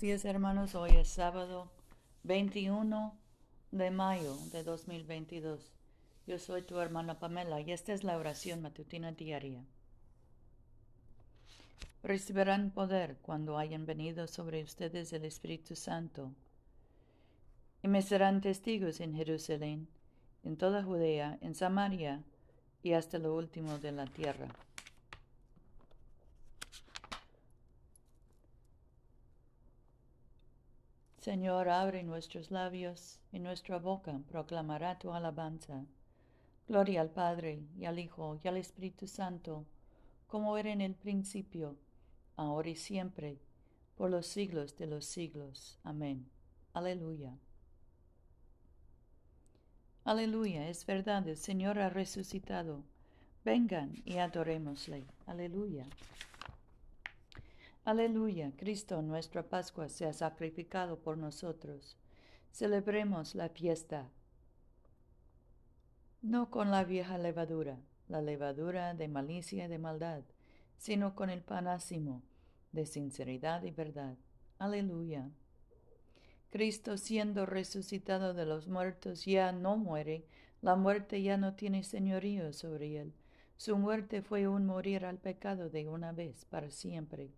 Días hermanos, hoy es sábado 21 de mayo de 2022. Yo soy tu hermana Pamela y esta es la oración matutina diaria. Recibirán poder cuando hayan venido sobre ustedes el Espíritu Santo y me serán testigos en Jerusalén, en toda Judea, en Samaria y hasta lo último de la tierra. Señor, abre nuestros labios y nuestra boca proclamará tu alabanza. Gloria al Padre y al Hijo y al Espíritu Santo, como era en el principio, ahora y siempre, por los siglos de los siglos. Amén. Aleluya. Aleluya, es verdad, el Señor ha resucitado. Vengan y adorémosle. Aleluya. Aleluya, Cristo, nuestra Pascua, se ha sacrificado por nosotros. Celebremos la fiesta. No con la vieja levadura, la levadura de malicia y de maldad, sino con el panásimo de sinceridad y verdad. Aleluya. Cristo siendo resucitado de los muertos ya no muere, la muerte ya no tiene señorío sobre él. Su muerte fue un morir al pecado de una vez para siempre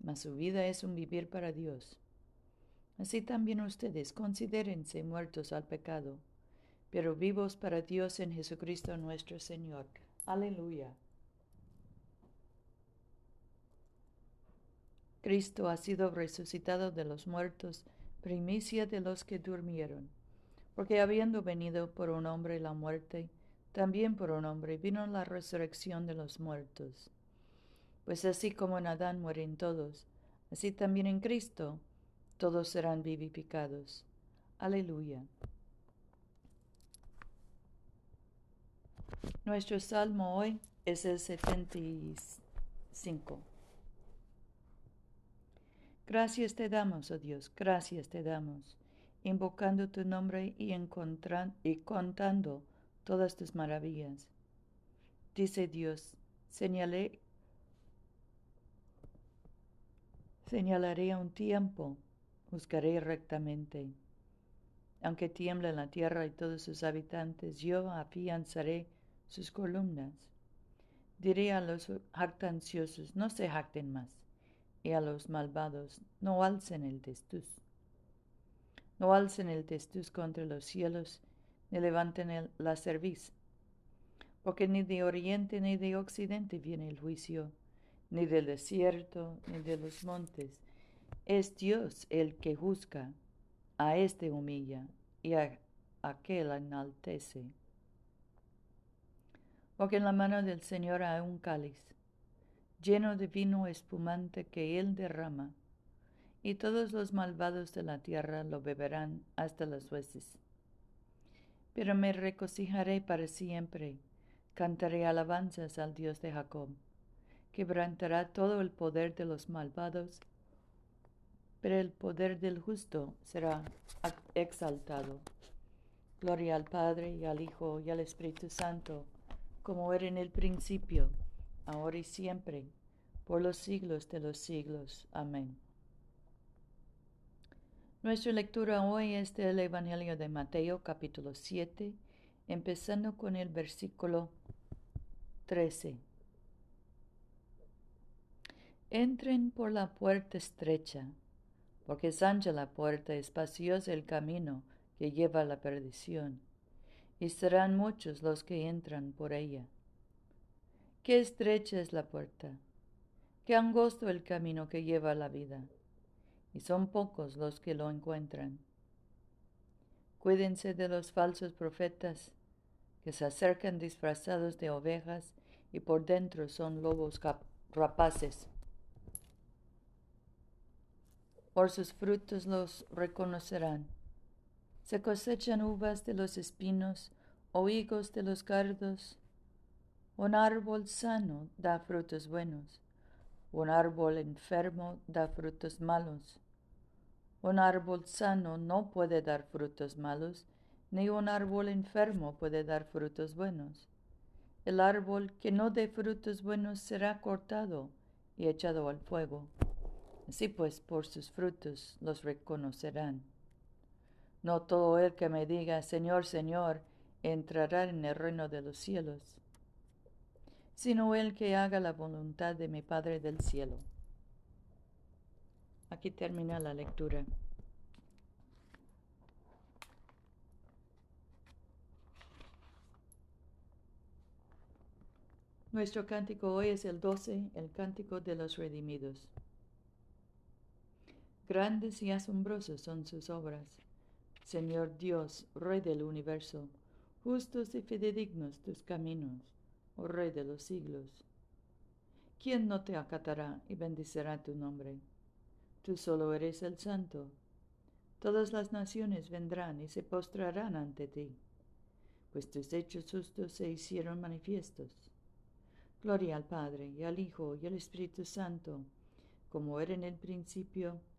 mas su vida es un vivir para Dios. Así también ustedes considérense muertos al pecado, pero vivos para Dios en Jesucristo nuestro Señor. Aleluya. Cristo ha sido resucitado de los muertos, primicia de los que durmieron, porque habiendo venido por un hombre la muerte, también por un hombre vino la resurrección de los muertos. Pues así como en Adán mueren todos, así también en Cristo todos serán vivificados. Aleluya. Nuestro salmo hoy es el 75. Gracias te damos, oh Dios, gracias te damos, invocando tu nombre y, y contando todas tus maravillas. Dice Dios, señalé Señalaré un tiempo, buscaré rectamente. Aunque tiemble la tierra y todos sus habitantes, yo afianzaré sus columnas. Diré a los jactanciosos, no se jacten más, y a los malvados, no alcen el testuz. No alcen el testuz contra los cielos, ni levanten la cerviz, porque ni de oriente ni de occidente viene el juicio ni del desierto, ni de los montes. Es Dios el que juzga, a este humilla y a aquel enaltece. Porque en la mano del Señor hay un cáliz, lleno de vino espumante que Él derrama, y todos los malvados de la tierra lo beberán hasta las hueses. Pero me regocijaré para siempre, cantaré alabanzas al Dios de Jacob quebrantará todo el poder de los malvados, pero el poder del justo será exaltado. Gloria al Padre y al Hijo y al Espíritu Santo, como era en el principio, ahora y siempre, por los siglos de los siglos. Amén. Nuestra lectura hoy es del Evangelio de Mateo capítulo 7, empezando con el versículo 13. Entren por la puerta estrecha, porque es ancha la puerta, espacioso el camino que lleva a la perdición, y serán muchos los que entran por ella. Qué estrecha es la puerta, qué angosto el camino que lleva a la vida, y son pocos los que lo encuentran. Cuídense de los falsos profetas, que se acercan disfrazados de ovejas y por dentro son lobos rapaces. Por sus frutos los reconocerán. Se cosechan uvas de los espinos o higos de los cardos. Un árbol sano da frutos buenos. Un árbol enfermo da frutos malos. Un árbol sano no puede dar frutos malos, ni un árbol enfermo puede dar frutos buenos. El árbol que no dé frutos buenos será cortado y echado al fuego. Así pues, por sus frutos los reconocerán. No todo el que me diga, Señor, Señor, entrará en el reino de los cielos, sino el que haga la voluntad de mi Padre del cielo. Aquí termina la lectura. Nuestro cántico hoy es el 12, el cántico de los redimidos. Grandes y asombrosos son sus obras, Señor Dios, Rey del universo, justos y fidedignos tus caminos, oh Rey de los siglos. ¿Quién no te acatará y bendicerá tu nombre? Tú solo eres el santo. Todas las naciones vendrán y se postrarán ante ti, pues tus hechos justos se hicieron manifiestos. Gloria al Padre, y al Hijo, y al Espíritu Santo, como era en el principio,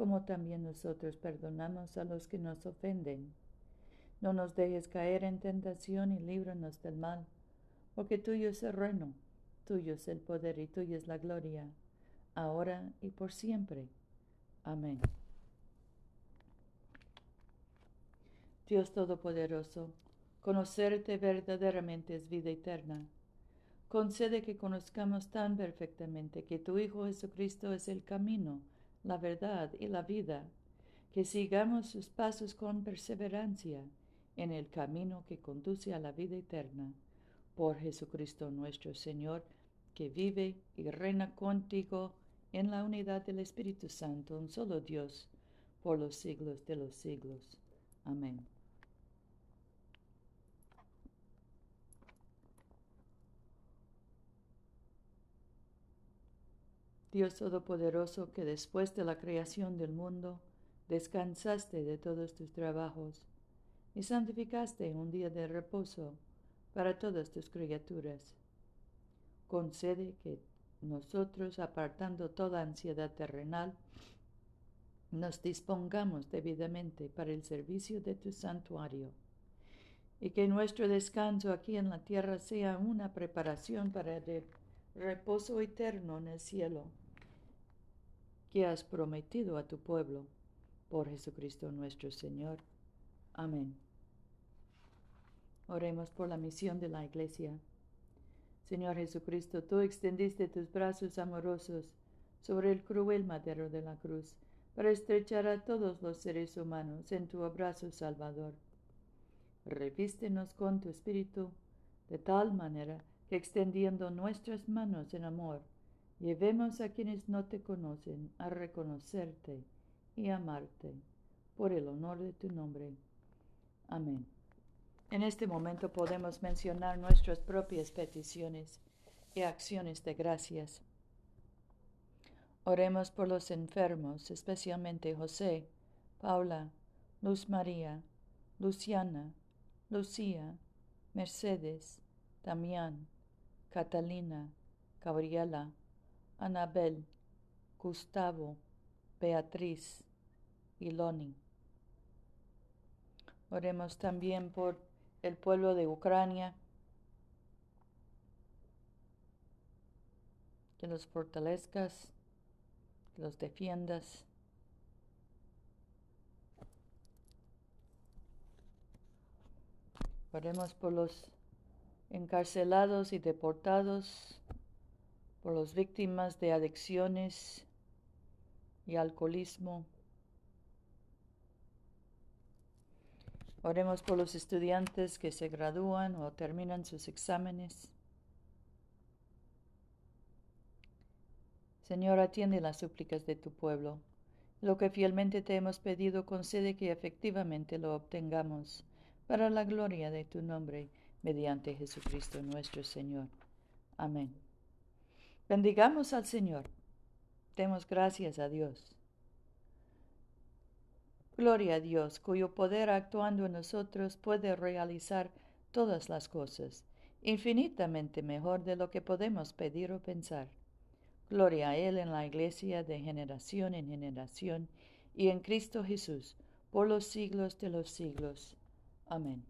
como también nosotros perdonamos a los que nos ofenden. No nos dejes caer en tentación y líbranos del mal, porque tuyo es el reino, tuyo es el poder y tuya es la gloria, ahora y por siempre. Amén. Dios Todopoderoso, conocerte verdaderamente es vida eterna Concede que conozcamos tan perfectamente que tu Hijo Jesucristo es el camino, la verdad y la vida, que sigamos sus pasos con perseverancia en el camino que conduce a la vida eterna. Por Jesucristo nuestro Señor, que vive y reina contigo en la unidad del Espíritu Santo, un solo Dios, por los siglos de los siglos. Amén. Dios Todopoderoso, que después de la creación del mundo descansaste de todos tus trabajos y santificaste un día de reposo para todas tus criaturas. Concede que nosotros, apartando toda ansiedad terrenal, nos dispongamos debidamente para el servicio de tu santuario, y que nuestro descanso aquí en la tierra sea una preparación para el reposo eterno en el cielo que has prometido a tu pueblo, por Jesucristo nuestro Señor. Amén. Oremos por la misión de la Iglesia. Señor Jesucristo, tú extendiste tus brazos amorosos sobre el cruel madero de la cruz para estrechar a todos los seres humanos en tu abrazo salvador. Revístenos con tu espíritu de tal manera que extendiendo nuestras manos en amor, Llevemos a quienes no te conocen a reconocerte y amarte por el honor de tu nombre. Amén. En este momento podemos mencionar nuestras propias peticiones y acciones de gracias. Oremos por los enfermos, especialmente José, Paula, Luz María, Luciana, Lucía, Mercedes, Damián, Catalina, Gabriela, Anabel, Gustavo, Beatriz y Loni. Oremos también por el pueblo de Ucrania, que los fortalezcas, que los defiendas. Oremos por los encarcelados y deportados por las víctimas de adicciones y alcoholismo. Oremos por los estudiantes que se gradúan o terminan sus exámenes. Señor, atiende las súplicas de tu pueblo. Lo que fielmente te hemos pedido, concede que efectivamente lo obtengamos, para la gloria de tu nombre, mediante Jesucristo nuestro Señor. Amén. Bendigamos al Señor. Demos gracias a Dios. Gloria a Dios, cuyo poder actuando en nosotros puede realizar todas las cosas, infinitamente mejor de lo que podemos pedir o pensar. Gloria a Él en la Iglesia de generación en generación y en Cristo Jesús, por los siglos de los siglos. Amén.